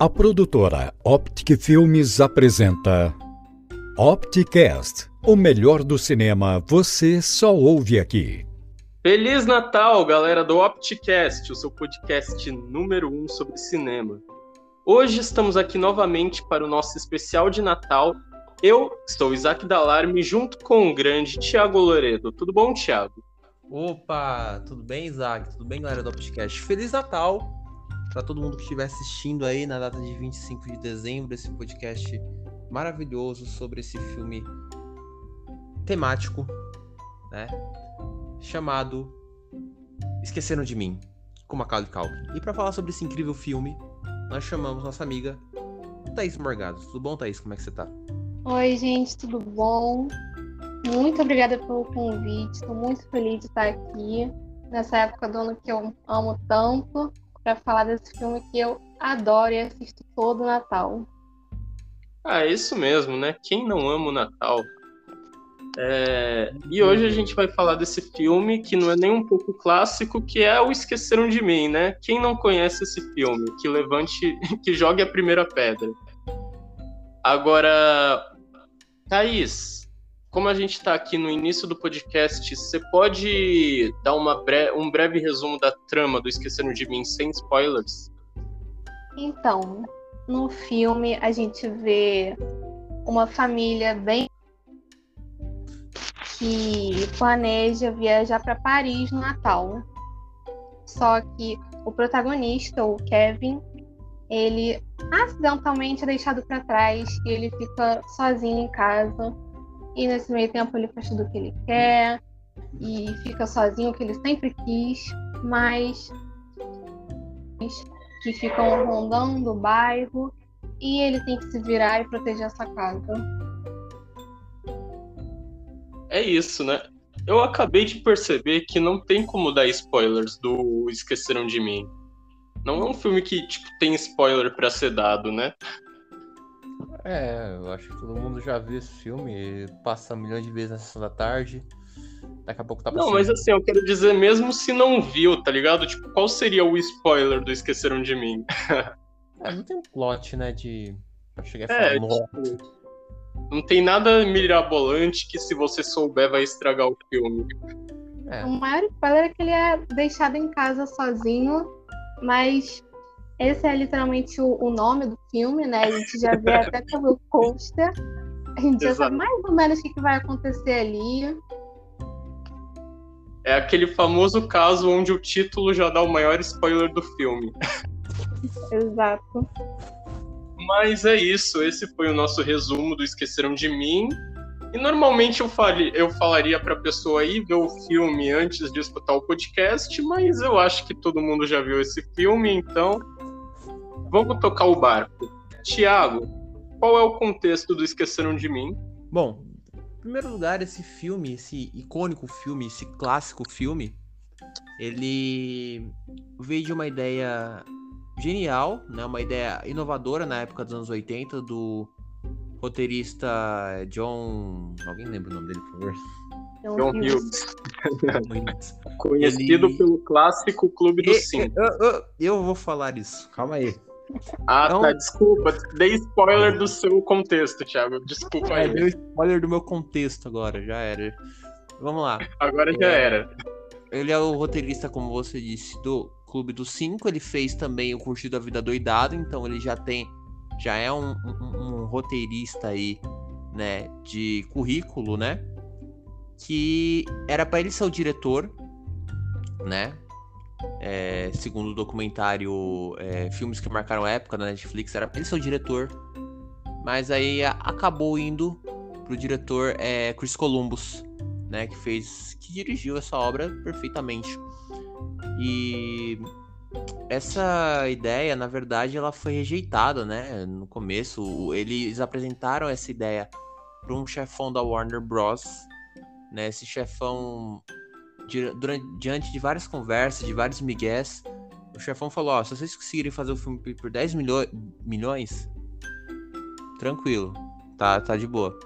A produtora Optic Filmes apresenta Opticast, o melhor do cinema você só ouve aqui. Feliz Natal, galera do Opticast, o seu podcast número um sobre cinema. Hoje estamos aqui novamente para o nosso especial de Natal. Eu sou Isaac Dalarme, junto com o grande Thiago Loredo. Tudo bom, Thiago? Opa, tudo bem, Isaac? Tudo bem, galera do Opticast? Feliz Natal para todo mundo que estiver assistindo aí na data de 25 de dezembro esse podcast maravilhoso sobre esse filme temático, né? Chamado Esqueceram de Mim, com Macaulay Culkin. E para falar sobre esse incrível filme, nós chamamos nossa amiga Thaís Morgado. Tudo bom, Thaís? Como é que você tá? Oi, gente, tudo bom? Muito obrigada pelo convite. Estou muito feliz de estar aqui nessa época do ano que eu amo tanto para falar desse filme que eu adoro e assisto todo Natal. Ah, é isso mesmo, né? Quem não ama o Natal? É... E hoje a gente vai falar desse filme que não é nem um pouco clássico, que é o Esqueceram de Mim, né? Quem não conhece esse filme, que levante, que jogue a primeira pedra. Agora, Thaís, como a gente está aqui no início do podcast, você pode dar bre um breve resumo da trama do Esqueceram de Mim sem spoilers? Então, no filme a gente vê uma família bem que planeja viajar para Paris no Natal. Só que o protagonista, o Kevin, ele acidentalmente é deixado para trás e ele fica sozinho em casa e nesse meio tempo ele faz tudo o que ele quer e fica sozinho, o que ele sempre quis, mas que ficam rondando o bairro e ele tem que se virar e proteger essa casa. É isso, né? Eu acabei de perceber que não tem como dar spoilers do Esqueceram de Mim. Não é um filme que tipo, tem spoiler para ser dado, né? É, eu acho que todo mundo já viu esse filme, passa milhões de vezes na sessão da tarde. Daqui a pouco tá passando. Não, mas assim, eu quero dizer, mesmo se não viu, tá ligado? Tipo, qual seria o spoiler do Esqueceram de Mim? é, não tem um plot, né, de. Pra chegar e é, falar, tipo, não tem nada mirabolante que se você souber vai estragar o filme. É. O maior spoiler é que ele é deixado em casa sozinho, mas esse é literalmente o, o, nome do filme, né? A gente já vê até pelo pôster. A gente Exato. já sabe mais ou menos o que, que vai acontecer ali. É aquele famoso caso onde o título já dá o maior spoiler do filme. Exato. Mas é isso, esse foi o nosso resumo do Esqueceram de Mim. E normalmente eu, fale, eu falaria para a pessoa ir ver o filme antes de escutar o podcast, mas eu acho que todo mundo já viu esse filme, então Vamos tocar o barco. Tiago, qual é o contexto do Esqueceram de Mim? Bom, em primeiro lugar, esse filme, esse icônico filme, esse clássico filme, ele veio de uma ideia genial, né? Uma ideia inovadora na época dos anos 80 do roteirista John. Alguém lembra o nome dele, por favor? John Hughes. Conhecido ele... pelo clássico Clube do Cinco. Eu, eu, eu, vou falar isso. Calma aí. Ah, então... tá, desculpa. Dei spoiler do seu contexto, Thiago. Desculpa é, aí. Deu spoiler do meu contexto agora, já era. Vamos lá. Agora já é, era. Ele é o roteirista, como você disse, do Clube dos Cinco. Ele fez também o Curtido da Vida Doidado, então ele já tem. Já é um, um, um roteirista aí, né? De currículo, né? Que era para ele ser o diretor, né? É, segundo o documentário é, Filmes que Marcaram a Época da Netflix, era ele ser o diretor. Mas aí acabou indo pro diretor é, Chris Columbus, né? Que fez. que dirigiu essa obra perfeitamente. E essa ideia, na verdade, ela foi rejeitada, né? No começo, eles apresentaram essa ideia para um chefão da Warner Bros. Né? Esse chefão durante, diante de várias conversas, de vários migués, o chefão falou, ó, se vocês conseguirem fazer o filme por 10 milho milhões, tranquilo, tá, tá de boa.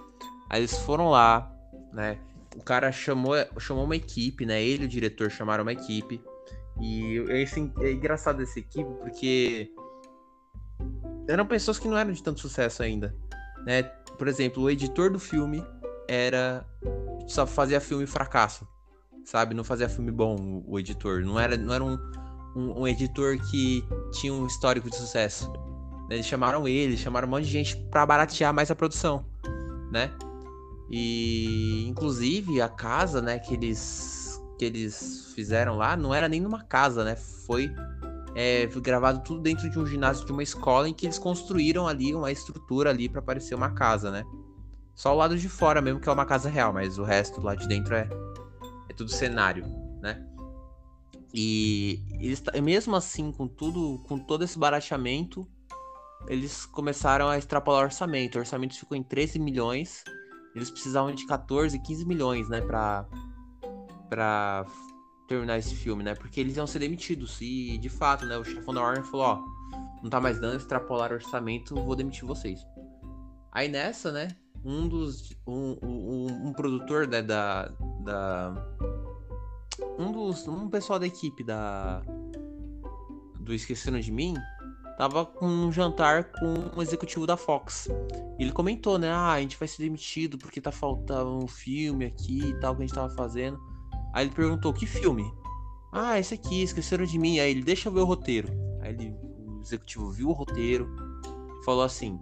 Aí eles foram lá, né, o cara chamou, chamou uma equipe, né, ele e o diretor chamaram uma equipe, e esse, é engraçado essa equipe porque eram pessoas que não eram de tanto sucesso ainda, né? Por exemplo, o editor do filme era só fazia filme fracasso, sabe? Não fazia filme bom o editor, não era não era um, um, um editor que tinha um histórico de sucesso. Eles chamaram ele, chamaram um monte de gente para baratear mais a produção, né? E inclusive a casa, né, que eles que eles fizeram lá não era nem numa casa, né? Foi é, gravado tudo dentro de um ginásio de uma escola em que eles construíram ali uma estrutura ali para parecer uma casa, né? Só o lado de fora mesmo que é uma casa real, mas o resto lá de dentro é, é tudo cenário, né? E eles, mesmo assim, com tudo, com todo esse barateamento, eles começaram a extrapolar o orçamento. O orçamento ficou em 13 milhões. Eles precisavam de 14, 15 milhões, né, pra, pra terminar esse filme, né? Porque eles iam ser demitidos. E, de fato, né, o chefão da Warner falou, ó, não tá mais dando, extrapolar o orçamento, vou demitir vocês. Aí nessa, né, um dos... Um, um, um produtor, né, da... da um dos... Um pessoal da equipe da... Do Esqueceram de Mim tava com um jantar com um executivo da Fox. Ele comentou, né? Ah, a gente vai ser demitido porque tá faltando um filme aqui e tal que a gente tava fazendo. Aí ele perguntou: que filme? Ah, esse aqui, esqueceram de mim. Aí ele, deixa eu ver o roteiro. Aí ele, o executivo viu o roteiro falou assim: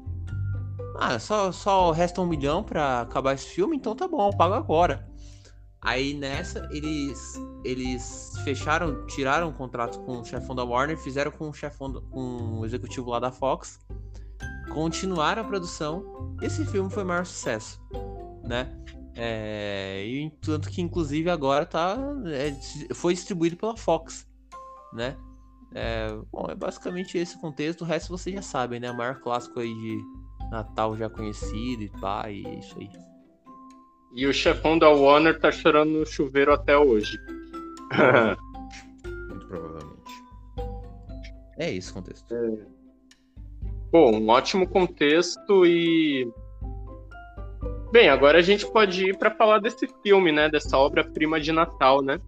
Ah, só, só resta um milhão pra acabar esse filme, então tá bom, pago agora. Aí nessa, eles eles fecharam, tiraram o contrato com o chefão da Warner, fizeram com o chefão, do, com o executivo lá da Fox, continuaram a produção. Esse filme foi o maior sucesso, né? É, e tanto que inclusive agora tá é, foi distribuído pela Fox, né? É, bom, é basicamente esse o contexto. O resto vocês já sabem, né? O maior clássico aí de Natal já conhecido e pá, e é isso aí. E o chefão da Warner tá chorando no chuveiro até hoje. Muito provavelmente. É esse o contexto. É. Bom, um ótimo contexto e. Bem, agora a gente pode ir para falar desse filme, né? Dessa obra-prima de Natal, né?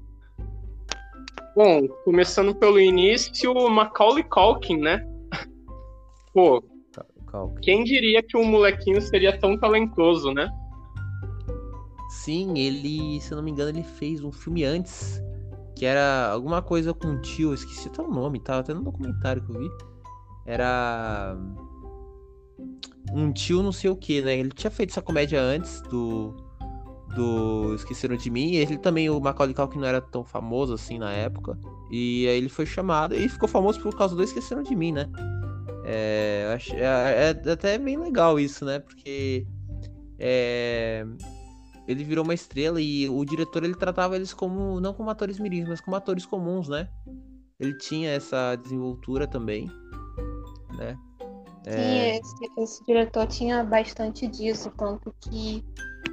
Bom, começando pelo início, Macaulay Culkin, né? Pô, quem diria que o molequinho seria tão talentoso, né? Sim, ele, se eu não me engano, ele fez um filme antes, que era alguma coisa com um tio, esqueci até o nome, tava até no documentário que eu vi. Era um tio não sei o que, né? Ele tinha feito essa comédia antes do do Esqueceram de Mim, e ele também, o Macaulay Culkin não era tão famoso assim na época, e aí ele foi chamado, e ficou famoso por causa do Esqueceram de Mim, né? É, é, é até bem legal isso, né? Porque é, ele virou uma estrela e o diretor ele tratava eles como não como atores mirins, mas como atores comuns, né? Ele tinha essa desenvoltura também, né? É... Sim, esse, esse, diretor tinha bastante disso, tanto que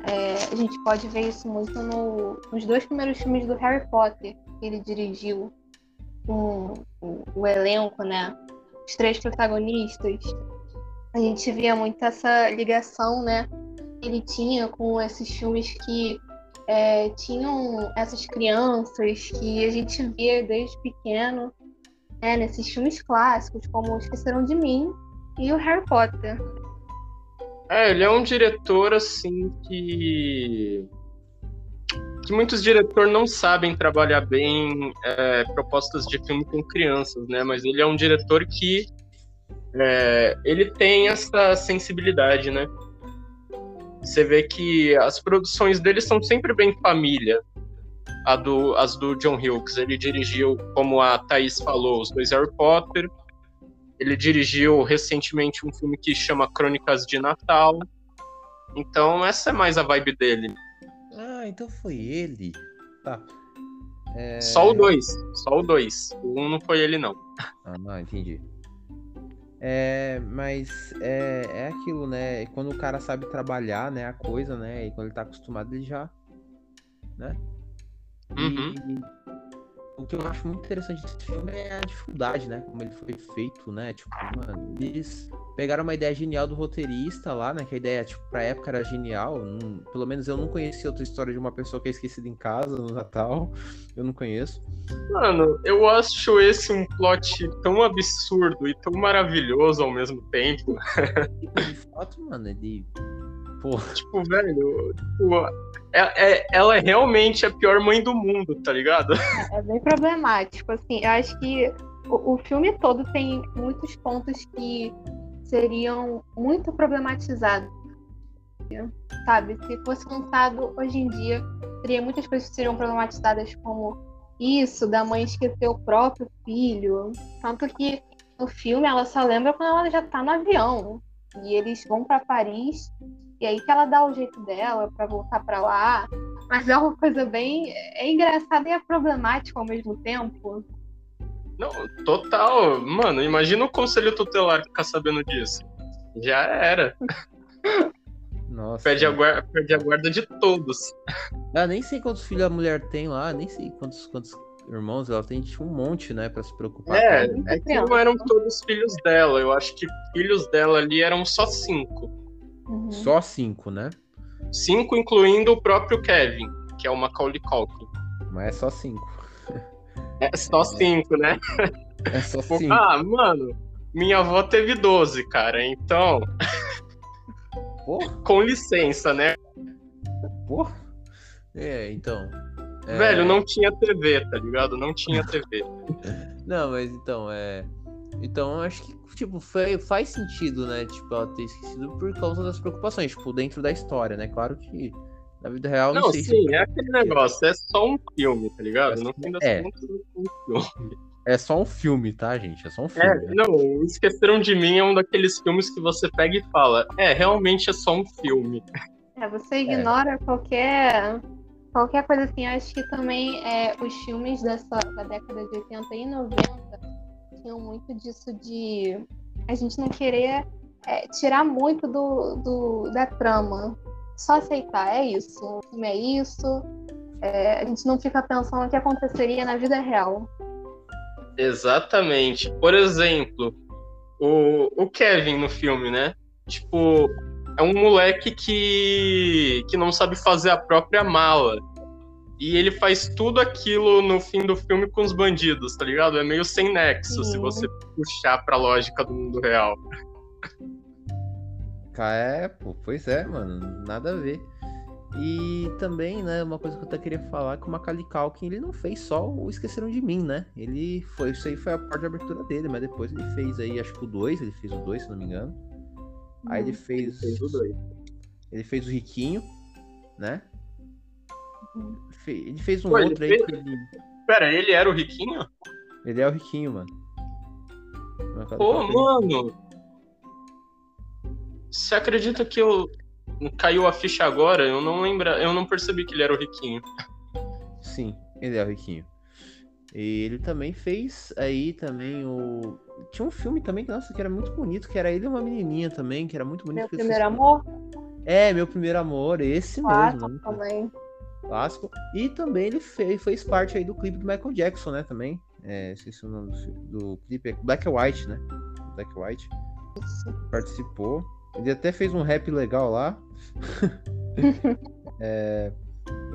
é, a gente pode ver isso muito no, nos dois primeiros filmes do Harry Potter que ele dirigiu o, o elenco, né? Os três protagonistas. A gente via muito essa ligação, né? ele tinha com esses filmes que é, tinham essas crianças que a gente via desde pequeno, né, nesses filmes clássicos, como Esqueceram de Mim e o Harry Potter. É, ele é um diretor assim que que muitos diretores não sabem trabalhar bem é, propostas de filme com crianças, né? Mas ele é um diretor que é, ele tem essa sensibilidade, né? Você vê que as produções dele são sempre bem família. A do, as do John Hughes. Ele dirigiu, como a Thaís falou, os dois Harry Potter. Ele dirigiu recentemente um filme que chama Crônicas de Natal. Então, essa é mais a vibe dele. Ah, então foi ele. Tá. É... Só o dois. Só o dois. O um não foi ele, não. Ah, não, entendi. É, mas é, é aquilo, né? Quando o cara sabe trabalhar, né, a coisa, né? E quando ele tá acostumado, ele já. Né? Uhum. E o que eu acho muito interessante desse filme é a dificuldade, né? Como ele foi feito, né? Tipo, mano, eles pegaram uma ideia genial do roteirista lá, né? Que a ideia, tipo, pra época era genial. Não, pelo menos eu não conhecia outra história de uma pessoa que é esquecida em casa no Natal. Eu não conheço. Mano, eu acho esse um plot tão absurdo e tão maravilhoso ao mesmo tempo. De fato, mano, ele. Pô. Tipo, velho, tipo, é, é, ela é realmente a pior mãe do mundo, tá ligado? É, é bem problemático, assim. Eu acho que o, o filme todo tem muitos pontos que seriam muito problematizados. Sabe? Se fosse lançado hoje em dia, teria muitas coisas que seriam problematizadas, como isso, da mãe esquecer o próprio filho. Tanto que no filme ela só lembra quando ela já tá no avião. E eles vão para Paris, e aí que ela dá o jeito dela para voltar para lá. Mas é uma coisa bem. É engraçada e é problemática ao mesmo tempo. Não, total. Mano, imagina o conselho tutelar ficar sabendo disso. Já era. Nossa. Perde a, guarda, perde a guarda de todos. Ah, nem sei quantos filhos a mulher tem lá, nem sei quantos, quantos irmãos ela tem, tipo um monte, né, pra se preocupar. É, é que não eram todos filhos dela. Eu acho que filhos dela ali eram só cinco. Uhum. Só cinco, né? Cinco, incluindo o próprio Kevin, que é o Macaulay Culkin. Mas é só cinco. É só cinco, né? É só cinco. Ah, mano, minha avó teve 12, cara, então. Porra. Com licença, né? Porra. É, então. É... Velho, não tinha TV, tá ligado? Não tinha TV. não, mas então, é. Então, acho que, tipo, foi, faz sentido, né? Tipo, ela ter esquecido por causa das preocupações, tipo, dentro da história, né? Claro que na vida real, não, não sei sim, se... é aquele negócio, é só um filme, tá ligado? No fim das é. contas, é um filme. É só um filme, tá, gente? É só um filme. É, né? Não, Esqueceram de Mim é um daqueles filmes que você pega e fala, é, realmente é só um filme. É, você ignora é. qualquer qualquer coisa assim. Eu acho que também é, os filmes dessa, da década de 80 e 90 tinham muito disso de a gente não querer é, tirar muito do, do, da trama só aceitar, é isso, o filme é isso. É, a gente não fica pensando o que aconteceria na vida real. Exatamente. Por exemplo, o, o Kevin no filme, né? Tipo, é um moleque que, que não sabe fazer a própria mala. E ele faz tudo aquilo no fim do filme com os bandidos, tá ligado? É meio sem nexo Sim. se você puxar pra lógica do mundo real. É, pô, pois é, mano, nada a ver. E também, né, uma coisa que eu até queria falar é que o Macaulay Culkin, ele não fez só o Esqueceram de Mim, né? Ele foi, isso aí foi a parte de abertura dele, mas depois ele fez aí, acho que o 2, ele fez o 2, se não me engano. Aí ele fez, ele fez o 2. Ele fez o Riquinho, né? Ele fez um Pô, outro aí que ele... Pera, ele era o Riquinho? Ele é o Riquinho, mano. Pô, mano, você acredita que eu caiu a ficha agora? Eu não lembro, eu não percebi que ele era o riquinho. Sim, ele é o riquinho. E ele também fez aí também o tinha um filme também que nossa que era muito bonito, que era ele e uma menininha também, que era muito bonito. Meu primeiro amor? É, meu primeiro amor, esse Clássico mesmo. Também. Clássico. E também ele fez, fez parte aí do clipe do Michael Jackson, né, também. É, esqueci o nome do, do clipe, é Black and White, né? Black and White. Participou. Ele até fez um rap legal lá. é,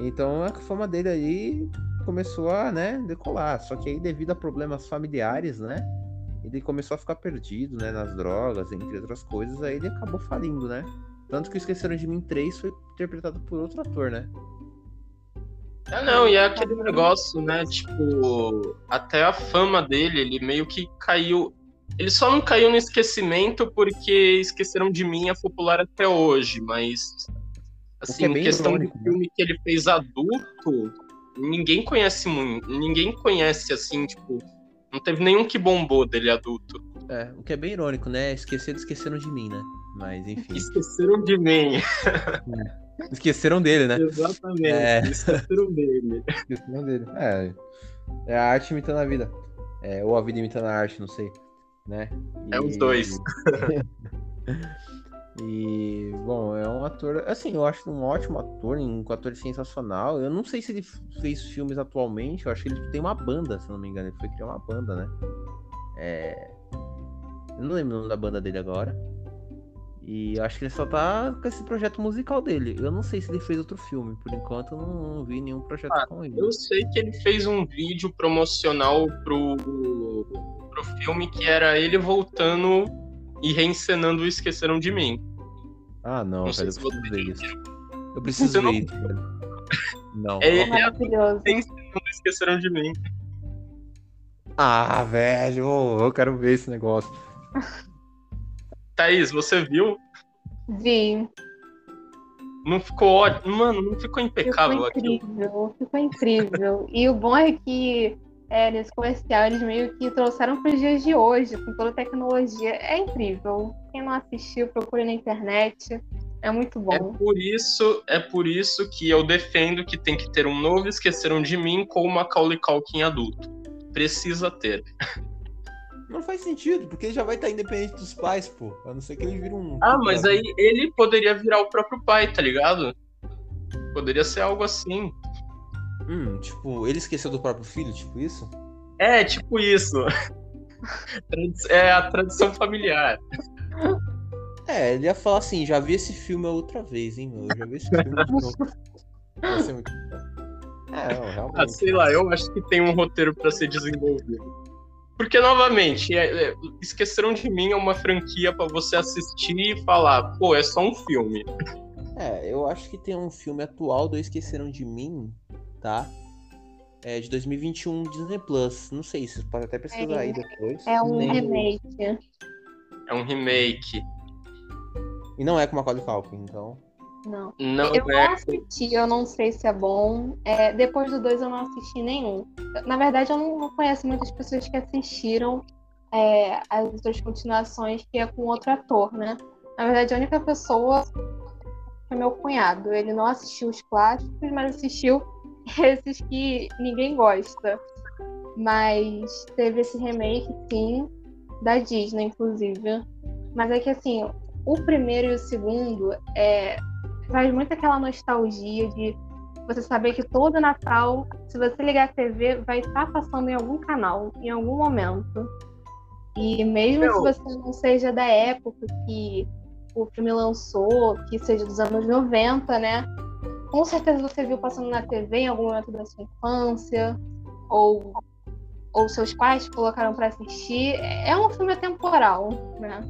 então a fama dele aí começou a né, decolar. Só que aí, devido a problemas familiares, né? Ele começou a ficar perdido, né? Nas drogas, entre outras coisas. Aí ele acabou falindo, né? Tanto que Esqueceram de Mim 3 foi interpretado por outro ator, né? Ah, não, e é aquele negócio, né? Tipo, até a fama dele, ele meio que caiu. Ele só não caiu no esquecimento porque esqueceram de mim é popular até hoje, mas assim, é questão irônico, do né? filme que ele fez adulto, ninguém conhece muito, ninguém conhece assim, tipo, não teve nenhum que bombou dele adulto. É, o que é bem irônico, né? Esqueceram, esqueceram de mim, né? Mas enfim. Esqueceram de mim. É. Esqueceram dele, né? Exatamente. É. Esqueceram dele. Esqueceram dele. É. É a arte imitando a vida. É, ou a vida imitando a arte, não sei né? É os dois. e, bom, é um ator, assim, eu acho um ótimo ator, um ator sensacional. Eu não sei se ele fez filmes atualmente, eu acho que ele tem uma banda, se não me engano, ele foi criar uma banda, né? É... Eu não lembro o nome da banda dele agora. E acho que ele só tá com esse projeto musical dele. Eu não sei se ele fez outro filme. Por enquanto eu não, não vi nenhum projeto Ah, com ele. Eu sei que ele fez um vídeo promocional pro, pro filme que era ele voltando e reencenando o Esqueceram de Mim. Ah, não, Não velho. Eu preciso ver isso. Eu preciso Você não- ver isso, velho. Não. É ele Maravilhoso. Não Esqueceram de Mim. Ah, velho. Eu quero ver esse negócio. Thaís, você viu? Vi. Não ficou ótimo? Mano, não ficou impecável Ficou aquilo. incrível. Ficou incrível. E o bom é que é, nesse comercial eles meio que trouxeram para os dias de hoje, com toda a tecnologia. É incrível. Quem não assistiu, procure na internet. É muito É bom. por isso, é por isso que eu defendo que tem que ter um novo Esqueceram de Mim com o Macaulay Culkin adulto. Precisa ter. Não faz sentido, porque ele já vai estar independente dos pais, pô. A não ser que ele vire um. Ah, mas aí ele poderia virar o próprio pai, tá ligado? Poderia ser algo assim. Hum, tipo, ele esqueceu do próprio filho, tipo isso? É, tipo isso. É a tradição familiar. É, ele ia falar assim, já vi esse filme outra vez, hein, meu? Eu já vi esse filme de novo. Vai ser muito. É, não, realmente. Ah, sei lá, eu acho que tem um roteiro pra ser desenvolvido. Porque, novamente, é- é, Esqueceram de Mim é uma franquia pra você assistir e falar, pô, é só um filme. É, eu acho que tem um filme atual do Esqueceram de Mim, tá? É de 2021 Disney Plus. Não sei, vocês podem até pesquisar É, aí depois. É um Nem- remake. É um remake. E não é com Macaulay Culkin, então. Não. Não Eu é. não assisti, eu não sei se é bom. É, depois do dois eu não assisti nenhum. Na verdade, eu não, conheço muitas pessoas que assistiram é, as outras continuações, que é com outro ator, né? Na verdade, a única pessoa é meu cunhado. Ele não assistiu os clássicos, mas assistiu esses que ninguém gosta. Mas teve esse remake, sim, da Disney, inclusive. Mas é que assim, o primeiro e o segundo é, traz muito aquela nostalgia de você saber que todo Natal, se você ligar a TV, vai estar passando em algum canal, em algum momento. E mesmo se você não seja da época que o filme lançou, que seja dos anos 90, né? Com certeza você viu passando na TV em algum momento da sua infância, ou, ou seus pais colocaram para assistir. É um filme atemporal, né?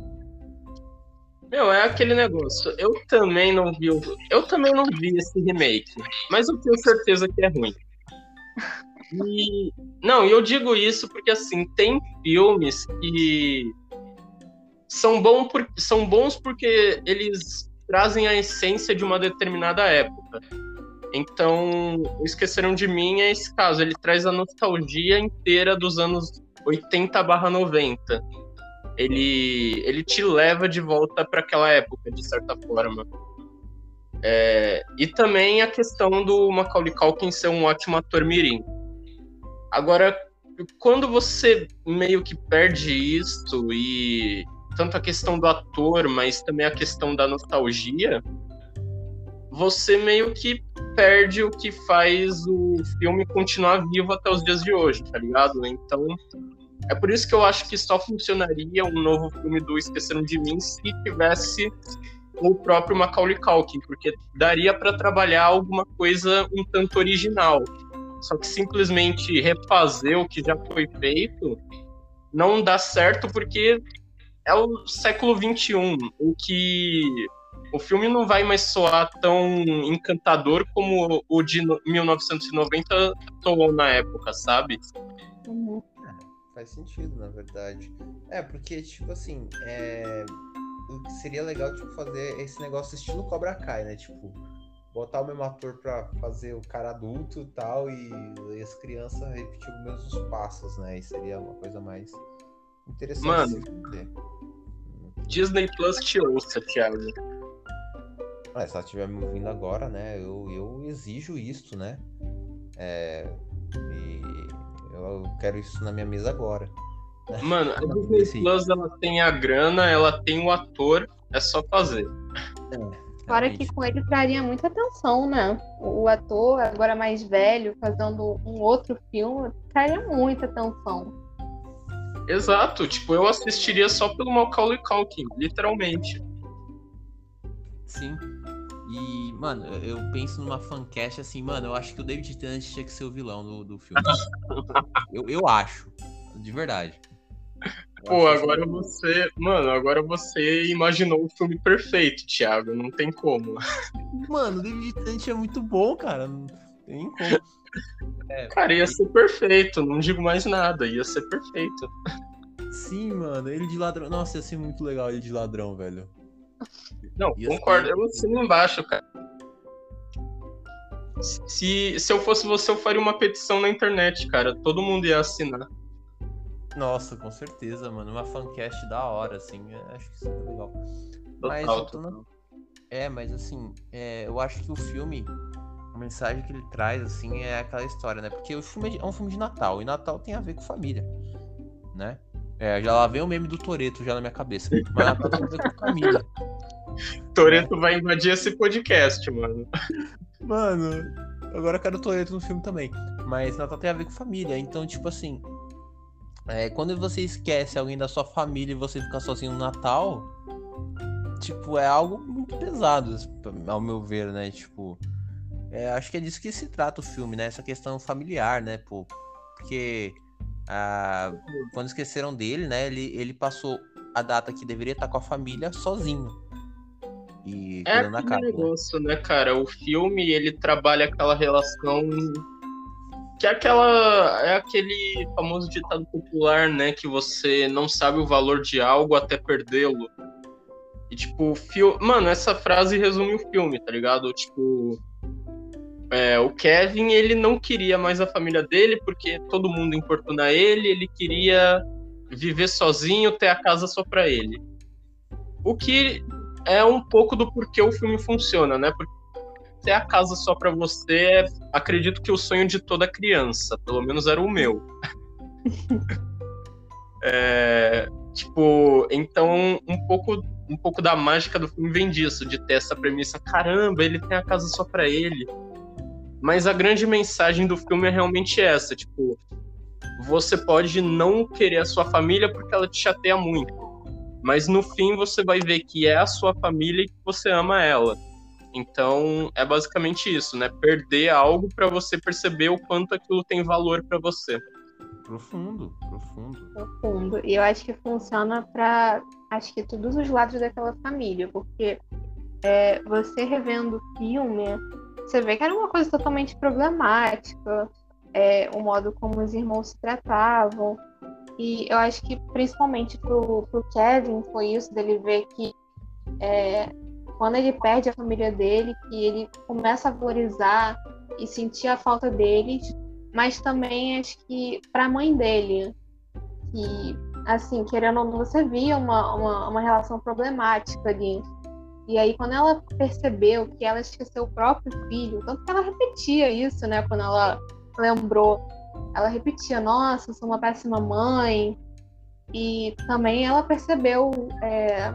Meu, é aquele negócio. Eu também não vi o... Eu também não vi esse remake. Mas eu tenho certeza que é ruim. E... Não, eu digo isso porque, assim, tem filmes que são, bom por... são bons porque eles trazem a essência de uma determinada época. Então, Esqueceram de Mim é esse caso. Ele traz a nostalgia inteira dos anos 80 barra 90 ele, ele te leva de volta para aquela época, de certa forma. É, e também a questão do Macaulay Culkin ser um ótimo ator mirim. Agora, quando você meio que perde isso, e tanto a questão do ator, mas também a questão da nostalgia, você meio que perde o que faz o filme continuar vivo até os dias de hoje, tá ligado? Então, é por isso que eu acho que só funcionaria um novo filme do Esqueceram de Mim se tivesse o próprio Macaulay Culkin, porque daria para trabalhar alguma coisa um tanto original. Só que simplesmente refazer o que já foi feito não dá certo porque é o século XXI, o que o filme não vai mais soar tão encantador como o de 1990 soou na época, sabe? Uhum. Faz sentido, na verdade. É, porque, tipo assim, é... o que seria legal, tipo, fazer esse negócio estilo Cobra Kai, né? Tipo, botar o mesmo ator pra fazer o cara adulto e tal, e, as crianças repetir os mesmos passos, né? E seria uma coisa mais interessante Mano. Disney Plus te ouça, Thiago. Ah, se ela estiver me ouvindo agora, né? Eu, eu exijo isso, né? É... Eu quero isso na minha mesa agora. Mano, a Não, Disney sim. Plus ela tem a grana, ela tem o ator, é só fazer. Fora que com ele traria muita atenção, né? O o ator, agora mais velho, fazendo um outro filme, traria muita atenção. Exato, tipo, eu assistiria só pelo Macaulay Culkin, literalmente. Sim. E, mano, eu penso numa fancast assim, mano, eu acho que o David Tennant tinha que ser o vilão do, do filme. eu, eu acho. De verdade. Eu Pô, agora você. Mano, agora você imaginou o filme perfeito, Thiago. Não tem como. Mano, o David Tennant é muito bom, cara. Não tem como. É, Cara, ia ser perfeito. Não digo mais nada. Ia ser perfeito. sim, mano, ele de ladrão. Nossa, ia ser muito legal ele de ladrão, velho. Não, Ia concordo. ser- Eu assino embaixo, cara. Se, se eu fosse você, eu faria uma petição na internet, cara. Todo mundo ia assinar. Nossa, com certeza, mano. Uma fancast da hora, assim. Acho que isso é legal. Mas Total, voltando- total. É, mas assim, é, eu acho que o filme, a mensagem que ele traz, assim, é aquela história, né? Porque o filme é é um filme de Natal, e Natal tem a ver com família, né? É, já lá vem o meme do Toreto já na minha cabeça. Mas Natal tem a ver com família. Toreto vai invadir esse podcast, mano. Mano, agora eu quero o Toreto no filme também. Mas Natal tem a ver com família. Então, tipo assim. é, quando você esquece alguém da sua família e você fica sozinho no Natal, tipo, é algo muito pesado, ao meu ver, né? Tipo. é, acho que é disso que se trata o filme, né? Essa questão familiar, né, pô? Porque. ah, quando esqueceram dele, né? Ele, ele passou a data que deveria estar com a família sozinho. E É aquele casa. né? negócio, né, cara? O filme, ele trabalha aquela relação que é aquela é aquele famoso ditado popular, né, que você não sabe o valor de algo até perdê-lo. E tipo, o fio... mano, essa frase resume o filme, tá ligado? Tipo, é, o Kevin, ele não queria mais a família dele porque todo mundo importuna ele, ele queria viver sozinho, ter a casa só pra ele. O que é um pouco do porquê o filme funciona, né? Porque ter a casa só pra você, é, acredito que o sonho de toda criança, pelo menos era o meu. É, tipo, então um pouco, um pouco da mágica do filme vem disso, de ter essa premissa, caramba, ele tem a casa só pra ele. Mas a grande mensagem do filme é realmente essa, tipo, você pode não querer a sua família porque ela te chateia muito. Mas no fim você vai ver que é a sua família e que você ama ela. Então é basicamente isso, né? Perder algo pra você perceber o quanto aquilo tem valor pra você. Profundo, profundo. profundo. E eu acho que funciona para acho que todos os lados daquela família, porque é, você revendo o filme, você vê que era uma coisa totalmente problemática, é, o modo como os irmãos se tratavam. E eu acho que principalmente pro, pro Kevin foi isso, dele ver que é, quando ele perde a família dele, que ele começa a valorizar e sentir a falta deles, mas também acho que para a mãe dele, que, assim, querendo ou não, você via uma, uma, uma relação problemática ali. E aí, quando ela percebeu que ela esqueceu o próprio filho, tanto que ela repetia isso, né, quando ela lembrou, ela repetia: Nossa, sou uma péssima mãe. E também ela percebeu é,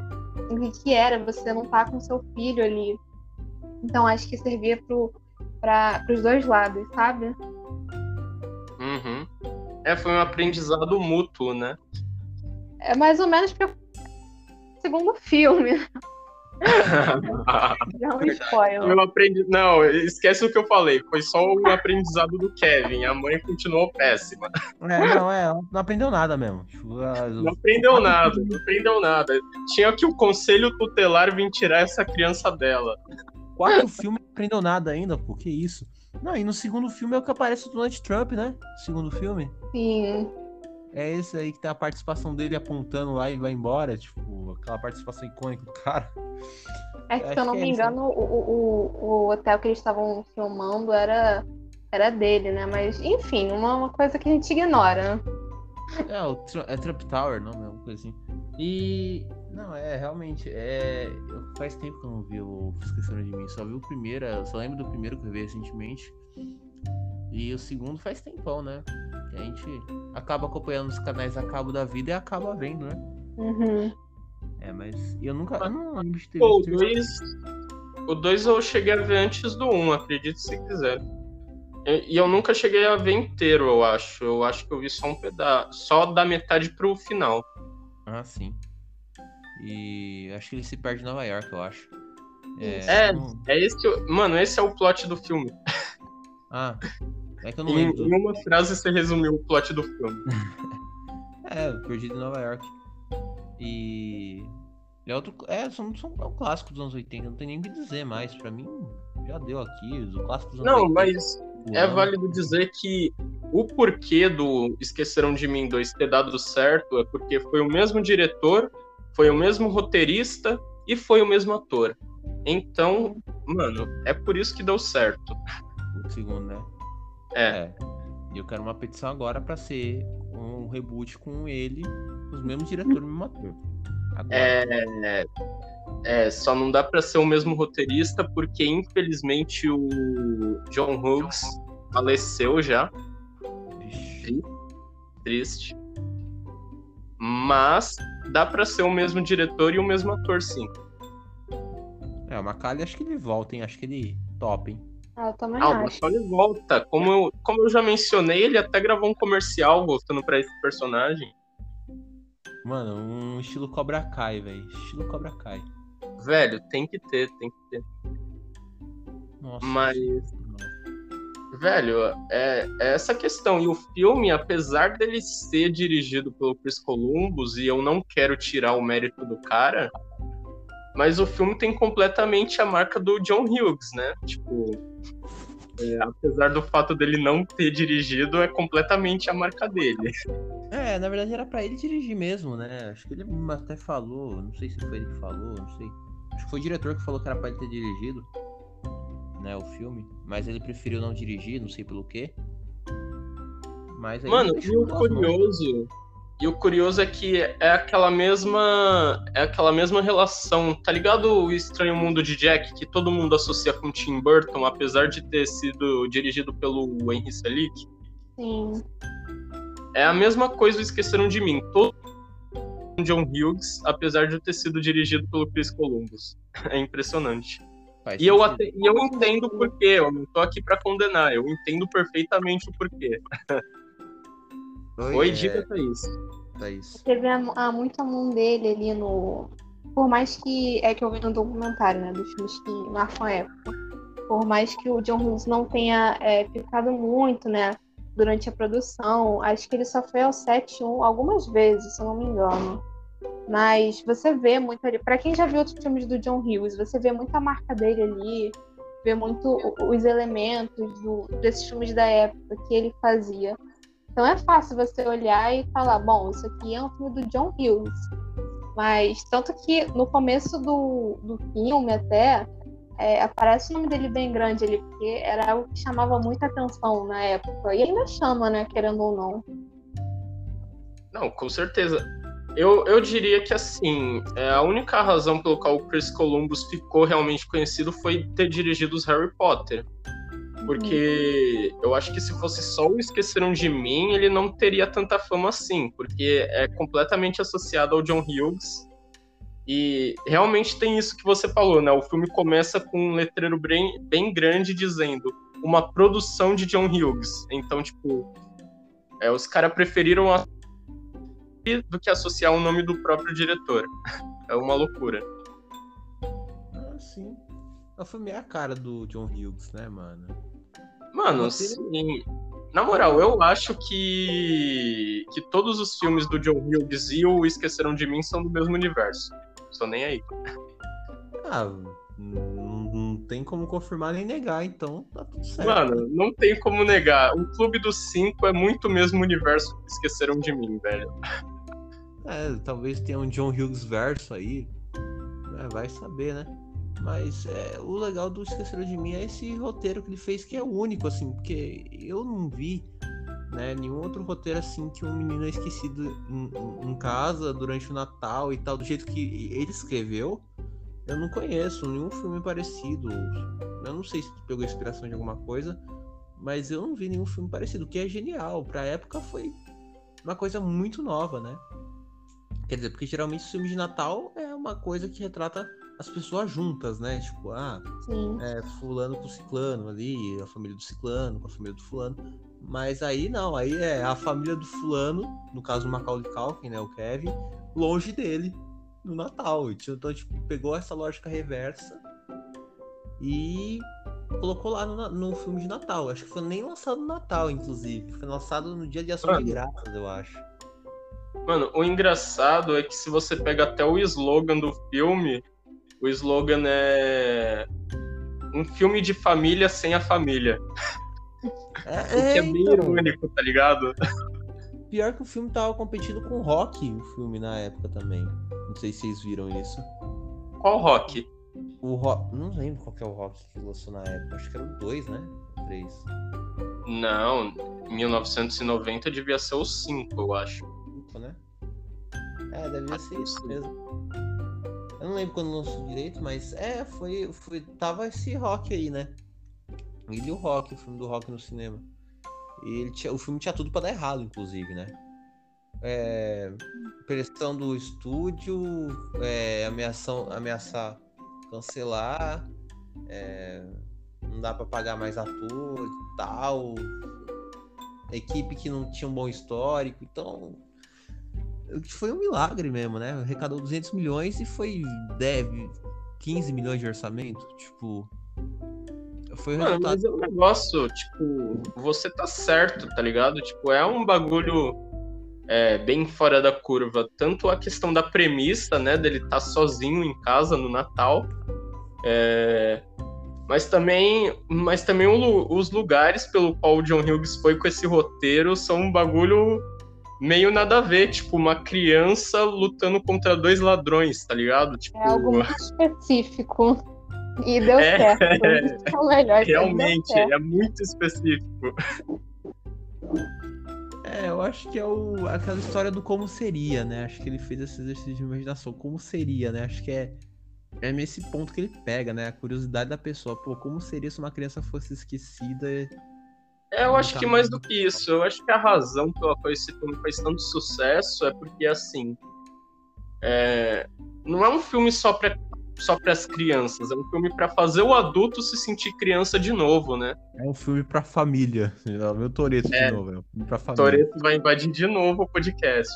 o que, era você não estar com seu filho ali. Então, acho que servia para os dois lados, sabe? Uhum. É, foi um aprendizado mútuo, né? É mais ou menos para segundo filme. Um spoiler. Eu aprendi. Não, esquece o que eu falei. Foi só o aprendizado do Kevin. A mãe continuou péssima. É, não, é, não aprendeu nada mesmo. Tipo, ah, Não aprendeu nada, não aprendeu nada. Tinha que o conselho tutelar vir tirar essa criança dela. Quatro filmes não aprendeu nada ainda, pô, que isso. Não, e no segundo filme é o que aparece o Donald Trump, né? Segundo filme. Sim. É esse aí que tem a participação dele apontando lá e vai embora, tipo, aquela participação icônica do cara. É que, se eu não é me isso. engano, o, o, o hotel que eles estavam filmando era, era dele, né? Mas, enfim, uma, uma coisa que a gente ignora. É, o é Trump Tower, não? É uma coisa assim. E. Não, é, realmente. É... eu- Faz tempo que eu não vi o Esqueceram de Mim. Só vi o primeiro, só lembro do primeiro que eu vi recentemente. E o segundo faz tempão, né? Que a gente acaba acompanhando os canais a cabo da vida e acaba vendo, né? Uhum. É, mas eu nunca. Eu não lembro de ter Pô, visto. 2. O 2 eu cheguei a ver antes do 1, um, acredite se quiser. E e eu nunca cheguei a ver inteiro, eu acho. Eu acho que eu vi só um pedaço. Só da metade pro final. Ah, sim. E acho que ele se perde em Nova York, eu acho. É, é, não... é esse. Mano, esse é o plot do filme. Ah, é que eu não em, lembro. Em uma frase você resumiu o plot do filme. é, Perdido em Nova York. E. É, outro, é, são, são, é um clássico dos anos 80, não tem nem o que dizer mais. Pra mim, já deu aqui, o clássico dos anos não, 80. Não, mas é válido dizer que o porquê do Esqueceram de Mim 2 ter dado certo é porque foi o mesmo diretor, foi o mesmo roteirista e foi o mesmo ator. Então, mano, é por isso que deu certo. O segundo, né? É. é. E eu quero uma petição agora para ser um reboot com ele, os mesmos diretores, o mesmo ator. É, é, só não dá para ser o mesmo roteirista porque infelizmente o John Hughes faleceu já. Triste. Triste. Mas dá para ser o mesmo diretor e o mesmo ator, sim. É, o Macaulay acho que ele volta, hein? Acho que ele top, hein? Ah, eu também ah, o volta. Como eu, como eu já mencionei, ele até gravou um comercial voltando para esse personagem. Mano, um estilo Cobra Kai, velho. Estilo Cobra Kai. Velho, tem que ter, tem que ter. Nossa. Mas. Velho, é, é, essa questão. E o filme, apesar dele ser dirigido pelo Chris Columbus, e eu não quero tirar o mérito do cara, mas o filme tem completamente a marca do John Hughes, né? Tipo, é, apesar do fato dele não ter dirigido, é completamente a marca dele. É, na verdade era para ele dirigir mesmo, né? Acho que ele até falou, não sei se foi ele que falou, não sei. Acho que foi o diretor que falou que era pra ele ter dirigido, né, o filme. Mas ele preferiu não dirigir, não sei pelo quê. Mas aí Mano, e o curioso, e o curioso é que é aquela mesma é aquela mesma relação, tá ligado o Estranho Mundo de Jack que todo mundo associa com Tim Burton, apesar de ter sido dirigido pelo Henry Selick? Sim. É a mesma coisa Esqueceram de Mim. Todo John Hughes, apesar de ter sido dirigido pelo Chris Columbus. É impressionante. e eu, até, e eu entendo o porquê, eu não tô aqui para condenar, eu entendo perfeitamente o porquê. Oi, Oi é... diga Thaís. Thaís. Teve a, a, muito a mão dele ali no. Por mais que. É que eu vi no documentário, né? Dos filmes que marcam a época. Por mais que o John Hughes não tenha é, ficado muito, né? Durante a produção. Acho que ele só foi ao set um, algumas vezes, se eu não me engano. Mas você vê muito ali. Para quem já viu outros filmes do John Hughes, você vê muita marca dele ali. Vê muito os elementos do, desses filmes da época que ele fazia. Então é fácil você olhar e falar, bom, isso aqui é um filme do John Hughes. Mas tanto que no começo do, do filme até é, aparece o nome dele bem grande ali, porque era algo que chamava muita atenção na época. E ainda chama, né, querendo ou não. Não, com certeza. Eu, eu diria que assim, é, a única razão pelo qual o Chris Columbus ficou realmente conhecido foi ter dirigido os Harry Potter. Porque eu acho que se fosse só o Esqueceram de Mim, ele não teria tanta fama assim, porque é completamente associado ao John Hughes. E realmente tem isso que você falou, né? O filme começa com um letreiro bem, bem grande dizendo uma produção de John Hughes. Então, tipo, é, os caras preferiram a... do que associar o nome do próprio diretor. É uma loucura. Ah, sim. O filme é a cara do John Hughes, né, mano? Mano, sim. Na moral, eu acho que que todos os filmes do John Hughes e o Esqueceram de Mim são do mesmo universo. Sou nem aí. Ah, não, não tem como confirmar nem negar, então tá tudo certo. Mano, não tem como negar. O Clube dos Cinco é muito o mesmo universo que Esqueceram de Mim, velho. É, talvez tenha um John Hughes verso aí. É, vai saber, né? Mas é, o legal do Esqueceram de Mim é esse roteiro que ele fez, que é único, assim, porque eu não vi né, nenhum outro roteiro assim que um menino é esquecido em, em, casa durante o Natal e tal, do jeito que ele escreveu. Eu não conheço nenhum filme parecido. Eu não sei se tu pegou inspiração de alguma coisa, mas eu não vi nenhum filme parecido, que é genial. Pra época foi uma coisa muito nova, né? Quer dizer, porque geralmente o filme de Natal é uma coisa que retrata as pessoas juntas, né? Tipo, ah, é, fulano com ciclano ali, a família do ciclano com a família do fulano. Mas aí não, aí é a família do fulano, no caso do Macaulay Culkin, né, o Kevin, longe dele no Natal. Então, tipo, pegou essa lógica reversa e colocou lá no, no filme de Natal. Acho que foi nem lançado no Natal, inclusive. Foi lançado no dia de ação de graças, eu acho. Mano, o engraçado é que se você pega até o slogan do filme, o slogan é um filme de família sem a família. É, o que é, é, bem então, irônico, tá ligado? pior que o filme tava competindo com Rock, o filme na época também. Não sei se vocês viram isso. Qual rock? O Rock. Não lembro qual que é o Rock que lançou na época. Acho que era o 2, né? O 3. Não, 1990 devia ser o 5, eu acho. 5, né? É, devia ser isso mesmo. Eu não lembro quando lançou direito, mas é, foi, foi. Tava esse rock aí, né? Ele e o rock, o filme do rock no cinema. E ele tinha, o filme tinha tudo pra dar errado, inclusive, né? É, pressão do estúdio, é, ameação, ameaçar cancelar, é, não dá pra pagar mais ator e tal. Equipe que não tinha um bom histórico, então foi um milagre mesmo, né? Arrecadou 200 milhões e foi deve 15 milhões de orçamento, tipo. Foi Mano, resultado. mas é um negócio, tipo, você tá certo, tá ligado? Tipo, é um bagulho é, bem fora da curva. Tanto a questão da premissa, né, dele estar tá sozinho em casa no Natal, é, mas também, mas também o, os lugares pelo qual o John Hughes foi com esse roteiro são um bagulho meio nada a ver, tipo, uma criança lutando contra dois ladrões, tá ligado? Tipo, É algo muito específico. E deu É, certo. É o melhor. realmente é muito específico. É, eu acho que é o, aquela história do como seria, né? Acho que ele fez esse exercício de imaginação. Como seria, né? Acho que é, é nesse ponto que ele pega, né? A curiosidade da pessoa. Pô, como seria se uma criança fosse esquecida? É, eu acho que mais do que isso, eu acho que a razão pela qual esse filme faz tanto sucesso é porque, assim, é, não é um filme só para só as crianças, é um filme para fazer o adulto se sentir criança de novo, né? É um filme pra família. É o meu Toreto É. de novo. É um filme pra família. Toreto vai invadir de novo o podcast,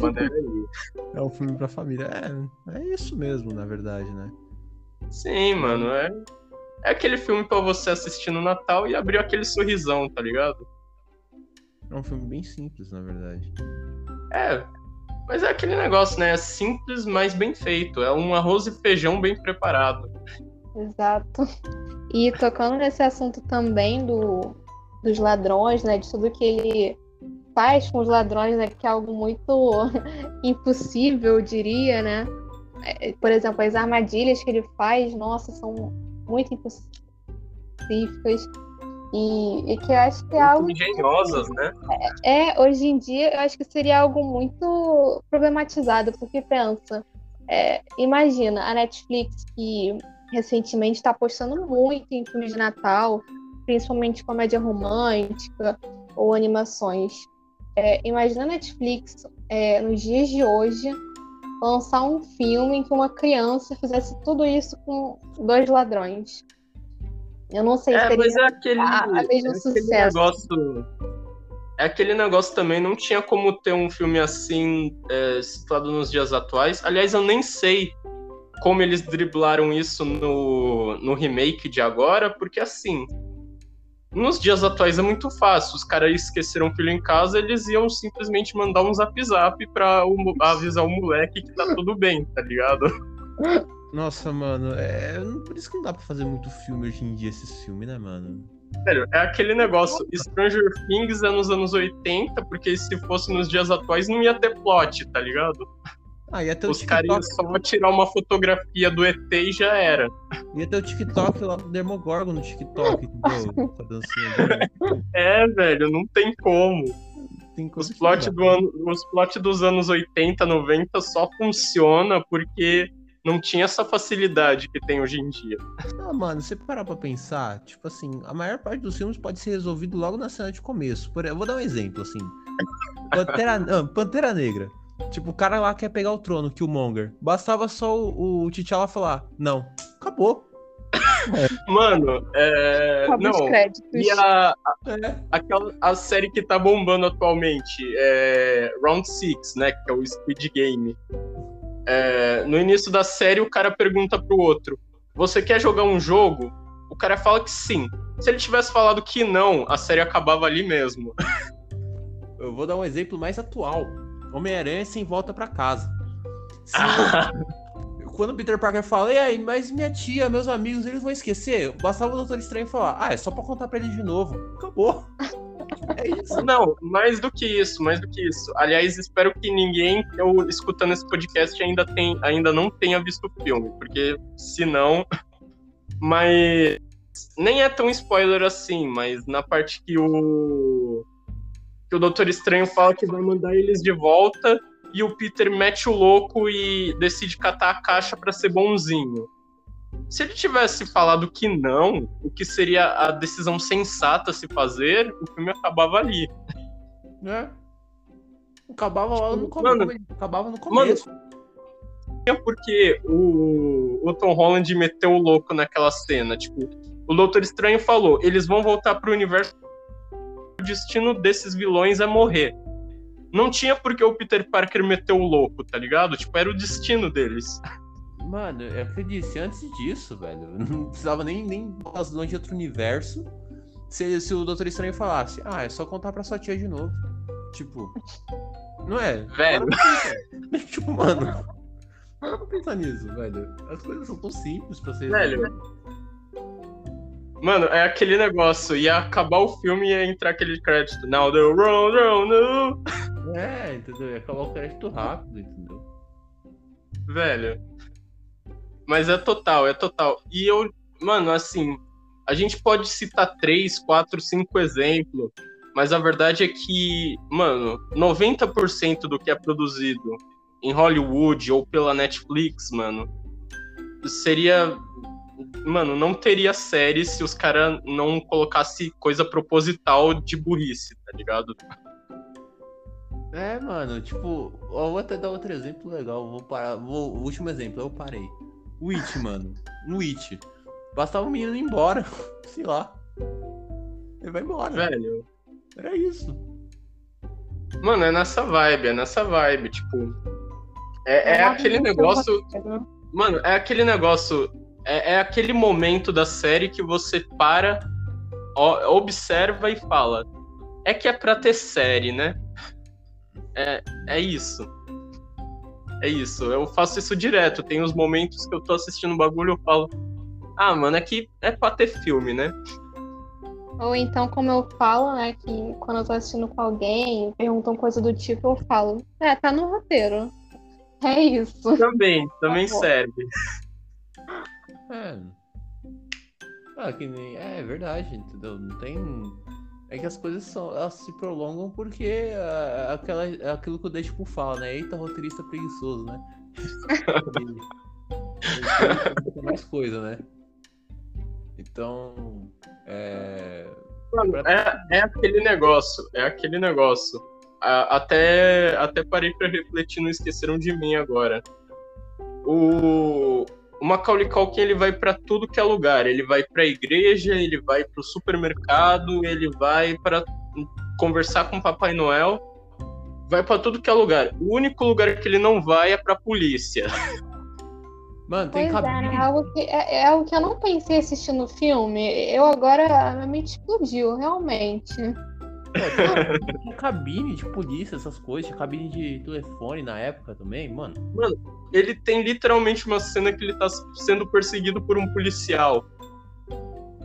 maneira aí. É um filme pra família. É, é isso mesmo, na verdade, né? Sim, mano, é, é aquele filme pra você assistir no Natal e abrir aquele sorrisão, tá ligado? É um filme bem simples, na verdade. É, mas é aquele negócio, né? É simples, mas bem feito. É um arroz e feijão bem preparado. Exato. E tocando nesse assunto também do, dos ladrões, né? De tudo que ele faz com os ladrões, né? Que é algo muito impossível, eu diria, né? É, Por exemplo, as armadilhas que ele faz, nossa, são muito específicas. E, e que eu acho que é algo Engenhosas, né? é, hoje em dia, eu acho que seria algo muito problematizado, porque pensa, é, imagina a Netflix que recentemente está apostando muito em filmes de Natal, principalmente comédia romântica ou animações. É, imagina a Netflix, é, nos dias de hoje, lançar um filme em que uma criança fizesse tudo isso com dois ladrões. Eu não sei se É, seria mas é aquele, a- a mesmo é aquele sucesso. negócio. É aquele negócio também, não tinha como ter um filme assim é, situado nos dias atuais. Aliás, eu nem sei como eles driblaram isso no, no remake de agora, porque assim. Nos dias atuais é muito fácil. Os caras esqueceram o filho em casa, eles iam simplesmente mandar um zap zap pra o avisar o moleque que tá tudo bem, tá ligado? Nossa, mano, é. Por isso que não dá pra fazer muito filme hoje em dia, esses filmes, né, mano? Sério, é aquele negócio. Stranger Things é nos anos 80, porque se fosse nos dias atuais não ia ter plot, tá ligado? Ah, ia ter o Os caras só tirar uma fotografia do ET e já era. Ia ter o TikTok lá do Demogorgon no TikTok, entendeu? Dele. É, velho, não tem como. Tem Os plot, do ano, os plot dos anos 80, 90 só funciona porque não tinha essa facilidade que tem hoje em dia. Ah, mano, você parar pra pensar, tipo assim, a maior parte dos filmes pode ser resolvido logo na cena de começo. Por, eu vou dar um exemplo, assim. Pantera, ah, Pantera Negra. Tipo, o cara lá quer pegar o trono, Killmonger. Bastava só o, o T'Challa falar, não, acabou. Mano, é. Acabou os Não. créditos. E a, É. aquela, a série que tá bombando atualmente é Round Six, né? Que é o Squid Game. É, no início da série, o cara pergunta pro outro: Você quer jogar um jogo? O cara fala que sim. Se ele tivesse falado que não, a série acabava ali mesmo. Eu vou dar um exemplo mais atual. Homem-Aranha sem volta pra casa. Se- Quando o Peter Parker fala, e aí, mas minha tia, meus amigos, eles vão esquecer? Bastava o Doutor Estranho falar, ah, é só pra contar pra eles de novo. Acabou. É isso. Não, mais do que isso, mais do que isso. Aliás, espero que ninguém eu escutando esse podcast ainda, tem, ainda não tenha visto o filme, porque se não. Mas nem é tão spoiler assim, mas na parte que o. que o Doutor Estranho fala que vai mandar eles de volta e o Peter mete o louco e decide catar a caixa pra ser bonzinho. Se ele tivesse falado que não, o que seria a decisão sensata a se fazer, o filme acabava ali. né? Acabava lá no Tipo, Mano, começo. Acabava no começo. É porque o, o Tom Holland meteu o louco naquela cena. Tipo, o Doutor Estranho falou: eles vão voltar pro universo. O destino desses vilões é morrer. Não tinha porque o Peter Parker meteu o louco, tá ligado? Tipo, era o destino deles. Mano, é o que eu disse, antes disso, velho, não precisava nem, nem vilões de outro universo. Se, se o Doutor Estranho falasse, ah, é só contar pra sua tia de novo. Tipo, não é? Velho. Pensar. tipo, mano, para pra pensar nisso, velho. As coisas são tão simples pra ser. Velho. Mano, é aquele negócio. Ia acabar o filme e ia entrar aquele crédito. Now the road, road, no. É, entendeu? Ia acabar o crédito rápido, entendeu? Velho. Mas é total, é total. E eu, mano, assim, a gente pode citar três, quatro, cinco exemplos, mas a verdade é que, mano, 90% do que é produzido em Hollywood ou pela Netflix, mano, seria. Mano, não teria série se os caras não colocassem coisa proposital de burrice, tá ligado? É, mano, tipo, eu vou até dar outro exemplo legal. Vou parar. Vou, o último exemplo, eu parei. O It, mano. No It. Bastava o menino ir embora. Sei lá. Ele vai embora. Velho. É isso. Mano, é nessa vibe, é nessa vibe, tipo. É, é aquele negócio. Mano, é aquele negócio. É, é aquele momento da série que você para, ó, observa e fala. É que é pra ter série, né? É, é isso. É isso. Eu faço isso direto. Tem os momentos que eu tô assistindo um bagulho e eu falo. Ah, mano, é que é pra ter filme, né? Ou então, como eu falo, né, que quando eu tô assistindo com alguém, perguntam coisa do tipo, eu falo, é, tá no roteiro. É isso. Também, também Tá bom. serve. É. Ah, que nem. É, é verdade, entendeu? Não tem. É que as coisas são, elas se prolongam porque ah, aquela, é aquilo que o Deadpool fala, né? Eita, roteirista preguiçoso, né? E- e- mais coisa, né? Então. É. Mano, é, é aquele negócio, é aquele negócio. A- até, até parei pra refletir, não esqueceram de mim agora. O, o Macaulay Culkin, ele vai pra tudo que é lugar. Ele vai pra igreja, ele vai pro supermercado, ele vai pra conversar com o Papai Noel. Vai pra tudo que é lugar. O único lugar que ele não vai é pra polícia. Mano, tem Pois é, né? cabine. Algo que, é, é algo que eu não pensei assistindo o filme. Eu agora, a minha mente explodiu, realmente. Pô, tinha cabine de polícia, essas coisas, tinha cabine de telefone na época também, mano. Ele tem literalmente uma cena que ele tá sendo perseguido por um policial.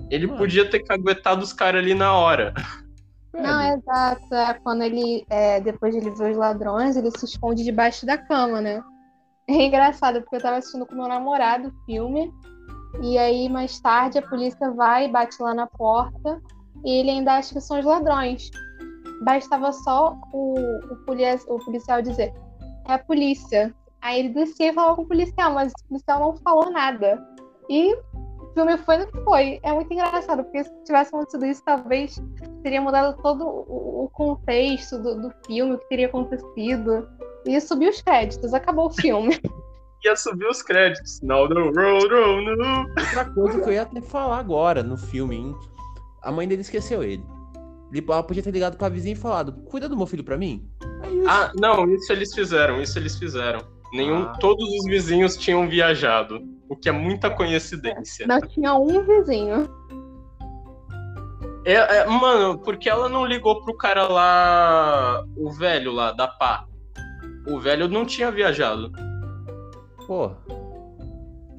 Ele Mano. podia ter caguetado os caras ali na hora. Não, Velho, exato. É quando ele, é, depois de ele ver os ladrões, ele se esconde debaixo da cama, né? É engraçado, porque eu tava assistindo com meu namorado o filme, e aí mais tarde a polícia vai, bate lá na porta, e ele ainda acha que são os ladrões. Bastava só o, o, o policial dizer, é a polícia. Aí ele descia e falava com o policial, mas o policial não falou nada. E o filme foi no que foi. É muito engraçado, porque se tivesse acontecido isso, talvez teria mudado todo o, o contexto do, do filme, o que teria acontecido. E subiu os créditos, acabou o filme. Ia subir os créditos. No. outra coisa que eu ia até falar agora no filme, hein? A mãe dele esqueceu ele. Ele ela podia ter ligado pra vizinha e falado: Cuida do meu filho pra mim. É. Ah, não, isso eles fizeram, isso eles fizeram. Nenhum, Ah. todos os vizinhos tinham viajado. o que é muita coincidência. Não tinha um vizinho. É, é, mano, porque ela não ligou pro cara lá, o velho lá, da pá. O velho não tinha viajado. Porra.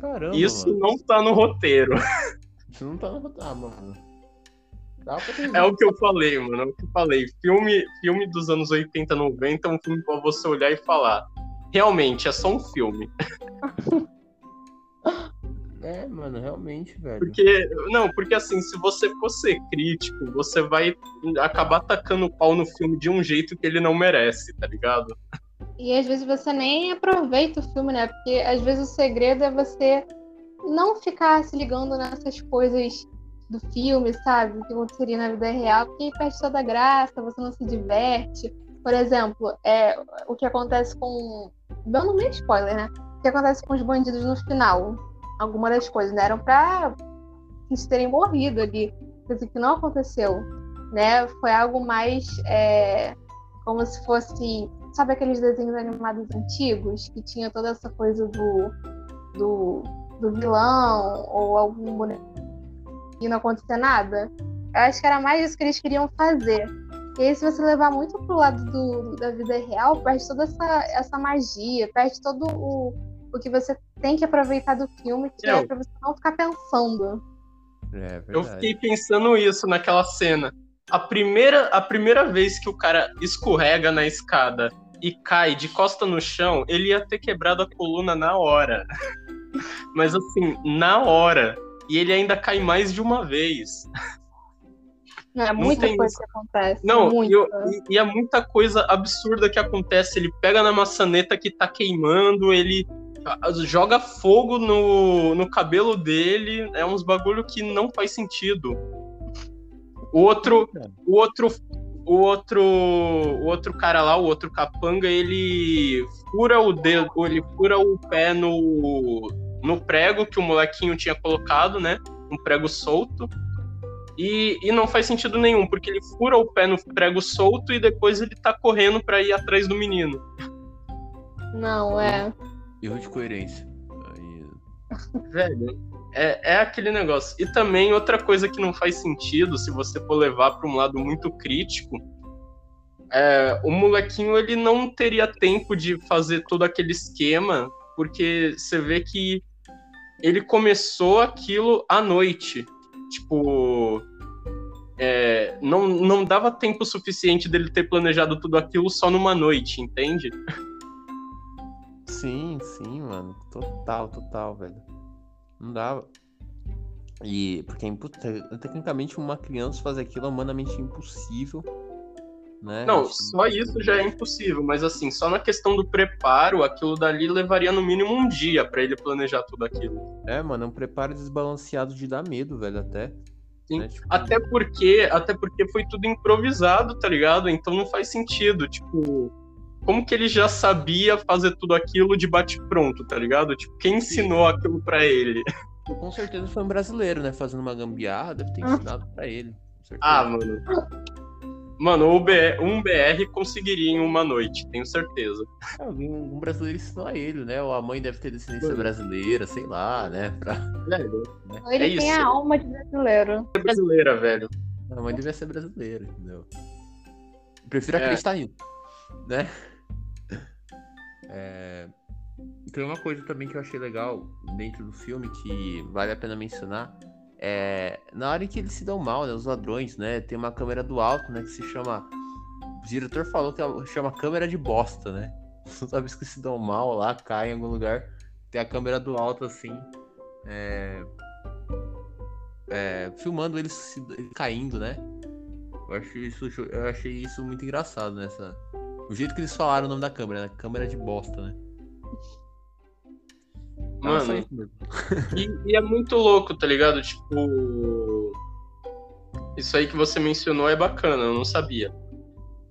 Caramba. Isso mano. não tá no roteiro. Isso não tá no roteiro, ah, mano. Dá pra ter É o que eu falei, mano. É o que eu falei. Filme, filme dos anos 80, 90 é um filme pra você olhar e falar. Realmente, é só um filme. É, mano, realmente, velho. Porque, não, porque assim, se você for ser crítico, você vai acabar tacando o pau no filme de um jeito que ele não merece, tá ligado? E às vezes você nem aproveita o filme, né? Porque às vezes o segredo é você não ficar se ligando nessas coisas do filme, sabe? Que aconteceria na vida real, porque perde toda a graça, você não se diverte. Por exemplo, é, o que acontece com. Dando meio spoiler, né? O que acontece com os bandidos no final. Alguma das coisas, né? Eram pra eles terem morrido ali. Coisa que não aconteceu. Né? Foi algo mais. é, como se fosse. Sabe aqueles desenhos animados antigos? Que tinha toda essa coisa do. do, do vilão ou algum boneco e não acontecer nada. Eu acho que era mais isso que eles queriam fazer. E aí, se você levar muito pro lado do, da vida real, perde toda essa, essa magia, perde todo o, o que você tem que aproveitar do filme, que Eu. é pra você não ficar pensando. É verdade. Eu fiquei pensando isso naquela cena. A primeira, a primeira vez que o cara escorrega na escada e cai de costa no chão, ele ia ter quebrado a coluna na hora. Mas assim, na hora. E ele ainda cai mais de uma vez. É Não muita coisa isso. que acontece. Não, e, eu- e- e é muita coisa absurda que acontece. Ele pega na maçaneta que tá queimando, ele joga fogo no, no cabelo dele. É uns bagulho que não faz sentido. O outro, o outro, o outro, o outro cara lá, o outro capanga, ele fura o dedo, ele fura o pé no, no prego que o molequinho tinha colocado, né? Um prego solto. E, e não faz sentido nenhum, porque ele fura o pé no prego solto e depois ele tá correndo pra ir atrás do menino. Não, é. Erro de coerência. Aí, Velho, é, é aquele negócio. E também outra coisa que não faz sentido, se você for levar pra um lado muito crítico, é, o molequinho ele não teria tempo de fazer todo aquele esquema, porque você vê que ele começou aquilo à noite. Tipo, é, não, não dava tempo suficiente dele ter planejado tudo aquilo só numa noite, entende? Sim, sim, mano. Total, total, velho. Não dava. E porque é tecnicamente uma criança fazer aquilo é humanamente impossível. Né? Não, só isso já é impossível, mas assim, só na questão do preparo, aquilo dali levaria no mínimo um dia pra ele planejar tudo aquilo. É, mano, é um preparo desbalanceado de dar medo, velho, até. Sim. né? Tipo, Até porque, até porque foi tudo improvisado, tá ligado? Então não faz sentido, tipo, como que ele já sabia fazer tudo aquilo de bate pronto, tá ligado? Tipo, quem ensinou aquilo pra ele? Com certeza foi um brasileiro, né? Fazendo uma gambiarra, deve ter Ah. ensinado pra ele. com certeza. Ah, mano. Mano, o BR, um BR conseguiria em uma noite, tenho certeza. É, alguém, um brasileiro ensinou a ele, né? Ou a mãe deve ter descendência brasileira, sei lá, né? Pra... Velho, Ele É tem isso. a alma de brasileiro. é brasileira, velho. A mãe devia ser brasileira, entendeu? Eu prefiro É. acreditar nisso, né? É... Tem uma coisa também que eu achei legal dentro do filme que vale a pena mencionar. É... Na hora em que eles se dão mal, né? Os ladrões, né? Tem uma câmera do alto, né? Que se chama. O diretor falou que ela chama câmera de bosta, né? Toda vez que se dão mal lá, cai em algum lugar, tem a câmera do alto assim. É... é, filmando eles se- caindo, né? Eu, acho isso, eu achei isso muito engraçado nessa. O jeito que eles falaram o nome da câmera, né? Câmera de bosta, né? Mano. E, e é muito louco, tá ligado? Tipo. Isso aí que você mencionou é bacana, eu não sabia.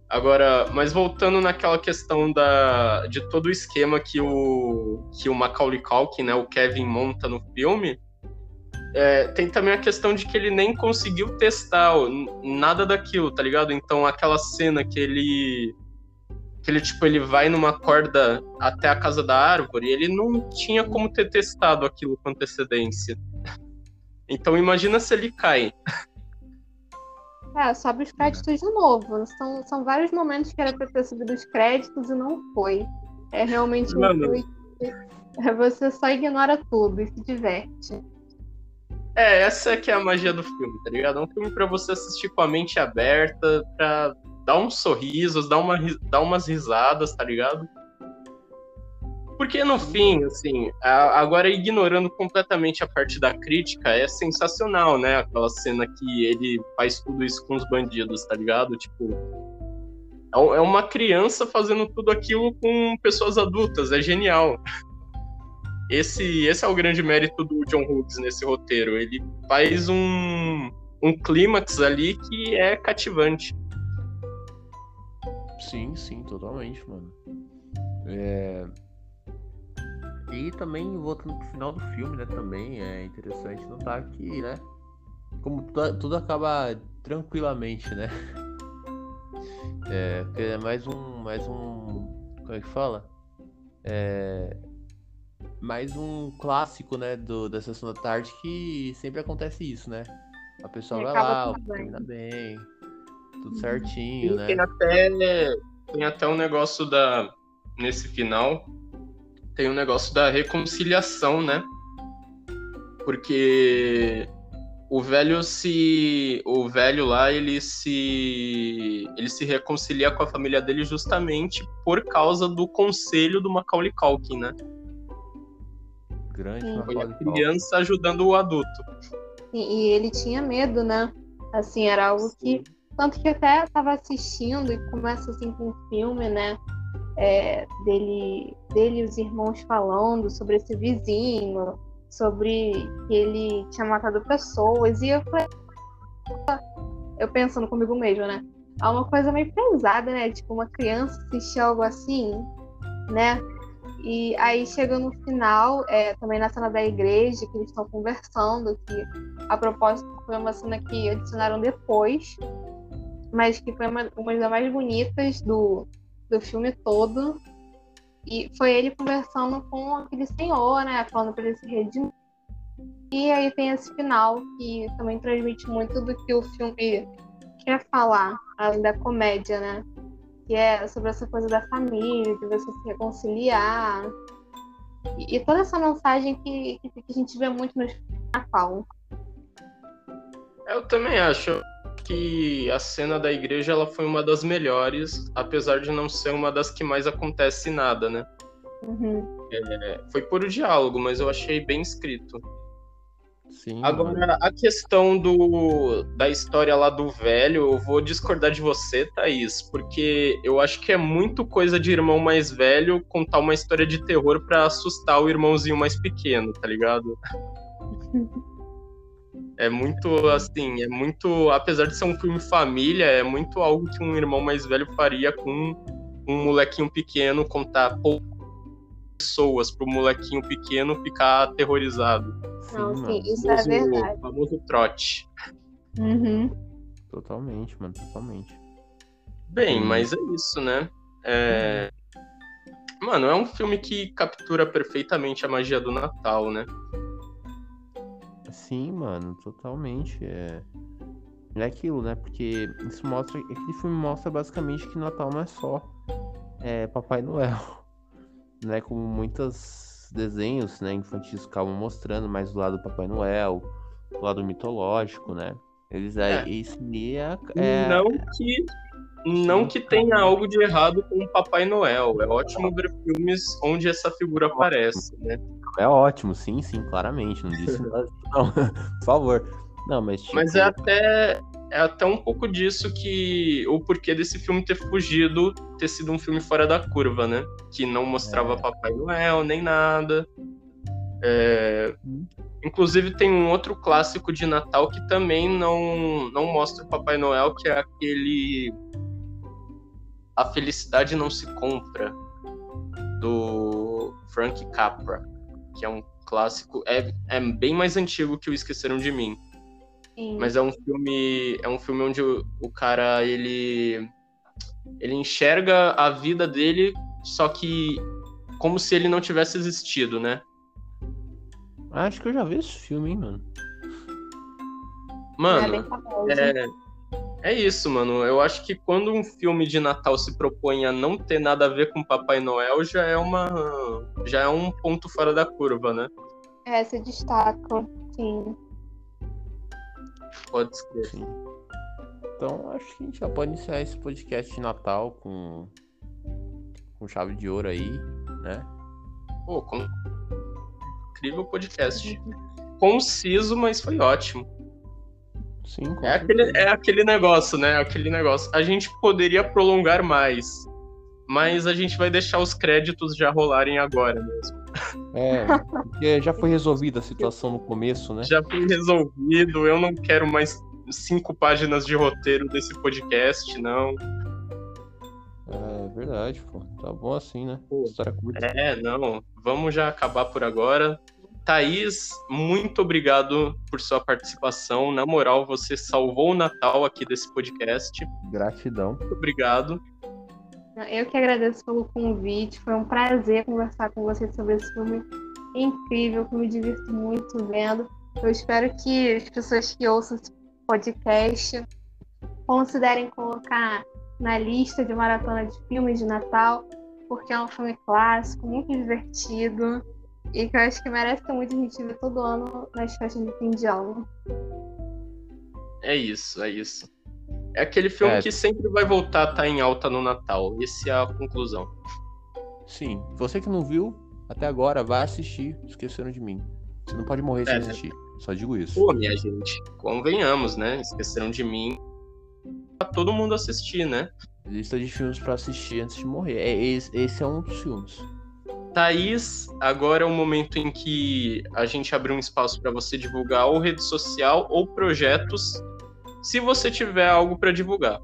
Agora, mas voltando naquela questão da, de todo o esquema que o, que o Macaulay Culkin, né, o Kevin monta no filme, é, tem também a questão de que ele nem conseguiu testar nada daquilo, tá ligado? Então aquela cena que ele que ele, tipo, ele vai numa corda até a casa da árvore e ele não tinha como ter testado aquilo com antecedência. Então imagina se ele cai. É, sobe os créditos de novo. São, são vários momentos que era pra ter subido os créditos e não foi. É realmente Mano. é você só ignora tudo e se diverte. É, essa é que é a magia do filme, tá ligado? É um filme pra você assistir com a mente aberta, pra dar uns sorrisos, dar, uma, dar umas risadas, tá ligado? Porque no fim, assim, a- agora ignorando completamente a parte da crítica, é sensacional, né? Aquela cena que ele faz tudo isso com os bandidos, tá ligado? Tipo, é é uma criança fazendo tudo aquilo com pessoas adultas, é genial. Esse, esse é o grande mérito do John Hughes nesse roteiro. Ele faz um, um clímax ali que é cativante. Sim, sim, totalmente, mano. É... E também, voltando pro final do filme, né, também é interessante notar que, né, como tudo, acaba tranquilamente, né? É, porque é mais um, mais um, como é que fala? É, mais um clássico, né, do, da Sessão da Tarde que sempre acontece isso, né? A pessoa vai lá, termina bem, tudo certinho, E né? tem até, tem até um negócio da. Nesse final, tem um negócio da reconciliação, né? Porque o velho se. O velho lá, ele se. Ele se reconcilia com a família dele justamente por causa do conselho do Macaulay Culkin, né? Grande Sim. Foi a criança ajudando o adulto. E, e ele tinha medo, né? Assim, era algo que. Tanto que até tava assistindo e começa assim com um filme, né? É, dele, dele e os irmãos falando sobre esse vizinho, sobre que ele tinha matado pessoas. E eu falei. Eu pensando comigo mesmo, né? É uma coisa meio pesada, né? Tipo, uma criança assistir algo assim, né? E aí chega no final, é, também na cena da igreja, que eles estão conversando, que a propósito foi uma cena que adicionaram depois, mas que foi uma, uma das mais bonitas do, do filme todo. E foi ele conversando com aquele senhor, né? Falando para ele se redimir. E aí tem esse final que também transmite muito do que o filme quer falar, além da comédia, né? Que é sobre essa coisa da família, de você se reconciliar. E, e toda essa mensagem que, que, que a gente vê muito no Natal. Eu também acho que a cena da igreja ela foi uma das melhores, apesar de não ser uma das que mais acontece nada, né? Uhum. É, foi puro diálogo, mas eu achei bem escrito. Sim, mano. Agora, a questão do, da história lá do velho, eu vou discordar de você, Thaís, porque eu acho que é muito coisa de irmão mais velho contar uma história de terror pra assustar o irmãozinho mais pequeno, tá ligado? É muito assim, é muito. Apesar de ser um filme família, é muito algo que um irmão mais velho faria com um molequinho pequeno contar poucas pessoas pro molequinho pequeno ficar aterrorizado. Não, Sim, sim, isso é Famoso- verdade. famoso trote. Uhum. Totalmente, mano, totalmente. Bem, mas é isso, né? É... Mano, é um filme que captura perfeitamente a magia do Natal, né? Sim, mano, totalmente. É, é aquilo, né? Porque isso mostra. Aquele filme mostra basicamente que Natal não é só é, Papai Noel. Né? Como muitos desenhos né, infantis acabam mostrando, mais do lado do Papai Noel, do lado mitológico, né? Eles É. aí. Isso é, é- Não que não que tenha algo de errado com o Papai Noel. É ótimo ver filmes onde essa figura aparece, né? É ótimo, sim, sim, claramente. Não disse nada não. Por favor. Não, mas tipo. Mas é até é até um pouco disso que o porquê desse filme ter fugido, ter sido um filme fora da curva, né? Que não mostrava É. Papai Noel nem nada. É, Inclusive tem um outro clássico de Natal que também não não mostra o Papai Noel, que é aquele A Felicidade Não Se Compra do Frank Capra, que é um clássico, é, é bem mais antigo que o Esqueceram de Mim. Sim. Mas é um filme, é um filme onde o, o cara ele ele enxerga a vida dele, só que como se ele não tivesse existido, né? Acho que eu já vi esse filme, hein, mano. Mano, é, é isso, mano. Eu acho que quando um filme de Natal se propõe a não ter nada a ver com Papai Noel, já é uma. já é um ponto fora da curva, né? É, se destaca, sim. Pode ser. Sim. Então acho que a gente já pode iniciar esse podcast de Natal com, com chave de ouro aí, né? Pô, com... incrível podcast. Conciso, mas foi ótimo. Sim, é aquele, é aquele negócio, né? Aquele negócio. A gente poderia prolongar mais, mas a gente vai deixar os créditos já rolarem agora mesmo. É, porque já foi resolvida a situação no começo, né? Já foi resolvido. Eu não quero mais cinco páginas de roteiro desse podcast, não. É verdade, pô. Tá bom assim, né? Pô, é, não. Vamos já acabar por agora. Thaís, muito obrigado por sua participação. Na moral, você salvou o Natal aqui desse podcast. Gratidão. Muito obrigado. Eu que agradeço pelo convite. Foi um prazer conversar com você sobre esse filme incrível, que eu me divirto muito vendo. Eu espero que as pessoas que ouçam esse podcast considerem colocar na lista de maratona de filmes de Natal, porque é um filme clássico, muito divertido e que eu acho que merece ter muito a gente ver todo ano nas festas de fim de ano. É isso, é isso. É aquele filme é. que sempre vai voltar a estar tá em alta no Natal. Essa é a conclusão. Sim. Você que não viu, até agora, vai assistir Esqueceram de Mim. Você não pode morrer sem é, assistir. Só digo isso. Pô, minha gente, convenhamos, né? Esqueceram de Mim pra todo mundo assistir, né? Lista de filmes para assistir antes de morrer. É, esse, esse é um dos filmes. Thaís, agora é o momento em que a gente abre um espaço para você divulgar ou rede social ou projetos, se você tiver algo para divulgar.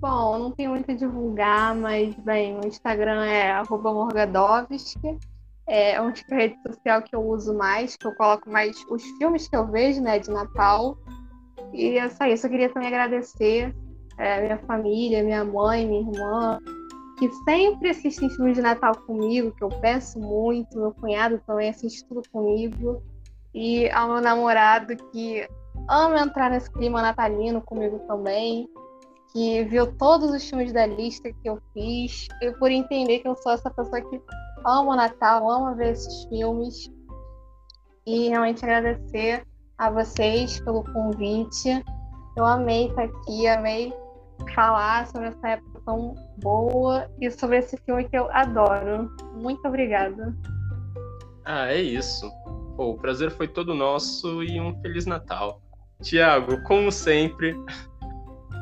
Bom, não tenho muito a divulgar, mas, bem, o Instagram é morgadovski. É a única rede social que eu uso mais, que eu coloco mais os filmes que eu vejo, né, de Natal. E é só isso. Eu queria também agradecer é, minha família, minha mãe, minha irmã, que sempre assistem filmes de Natal comigo, que eu peço muito, meu cunhado também assiste tudo comigo, e ao meu namorado que ama entrar nesse clima natalino comigo também, que viu todos os filmes da lista que eu fiz, e por entender que eu sou essa pessoa que ama o Natal, ama ver esses filmes, e realmente agradecer a vocês pelo convite. Eu amei estar aqui, amei falar sobre essa época tão boa e sobre esse filme que eu adoro. Muito obrigada. Ah, é isso. Pô, o prazer foi todo nosso e um Feliz Natal. Tiago, como sempre.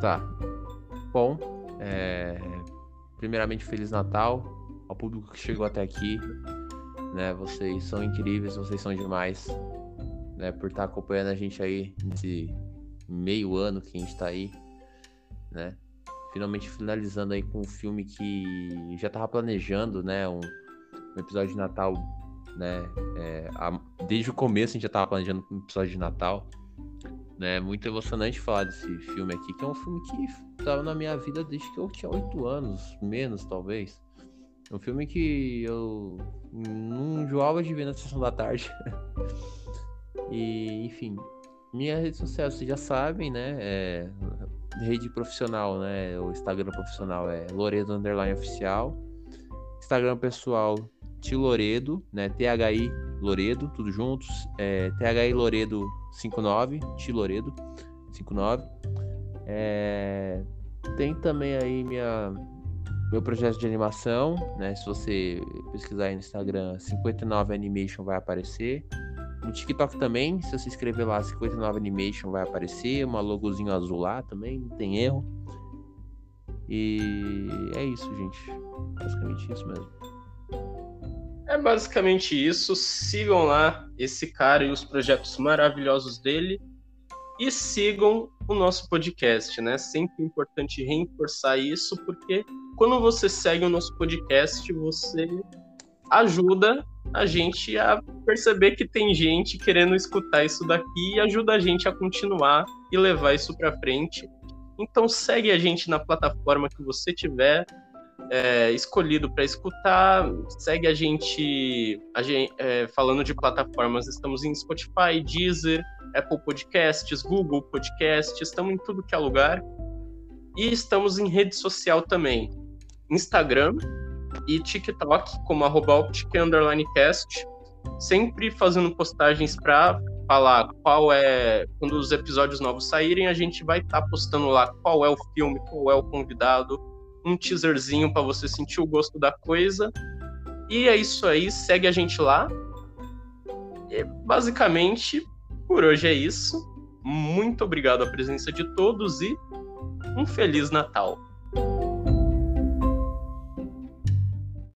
Tá. Bom, é... primeiramente, Feliz Natal ao público que chegou até aqui. Né, vocês são incríveis, vocês são demais. Né, por estar acompanhando a gente aí nesse meio ano que a gente está aí. Né? Finalmente finalizando aí com um filme que já tava planejando, né? Um, um episódio de Natal, né? É, a, desde o começo a gente já tava planejando um episódio de Natal. Né, muito emocionante falar desse filme aqui, que é um filme que tava na minha vida desde que eu tinha oito anos, menos talvez. É um filme que eu não enjoava de ver na sessão da tarde. e, enfim, minha rede social vocês já sabem, né? É, rede profissional, né? O Instagram profissional é Loredo Underline Oficial. Instagram pessoal, Ti Loredo, né? THI Loredo, tudo juntos. É, THI Loredo 59, Ti Loredo 59. É, tem também aí minha, meu projeto de animação, né? Se você pesquisar aí no Instagram, 59 Animation vai aparecer. No TikTok também, se você escrever lá 59 Animation vai aparecer, uma logozinho azul lá também, não tem erro. E é isso, gente. Basicamente isso mesmo. É basicamente isso. Sigam lá esse cara e os projetos maravilhosos dele. E sigam o nosso podcast, né? Sempre importante reforçar isso, porque quando você segue o nosso podcast, você ajuda a gente a perceber que tem gente querendo escutar isso daqui e ajuda a gente a continuar e levar isso para frente. Então segue a gente na plataforma que você tiver é, escolhido para escutar. Segue a gente, a gente é, falando de plataformas, estamos em Spotify, Deezer, Apple Podcasts, Google Podcasts, estamos em tudo que é lugar. E estamos em rede social também. Instagram e TikTok, como arroba cast, sempre fazendo postagens para falar qual é. Quando os episódios novos saírem, a gente vai estar tá postando lá qual é o filme, qual é o convidado, um teaserzinho para você sentir o gosto da coisa. E é isso aí, segue a gente lá. E, basicamente, por hoje é isso. Muito obrigado à presença de todos e um Feliz Natal!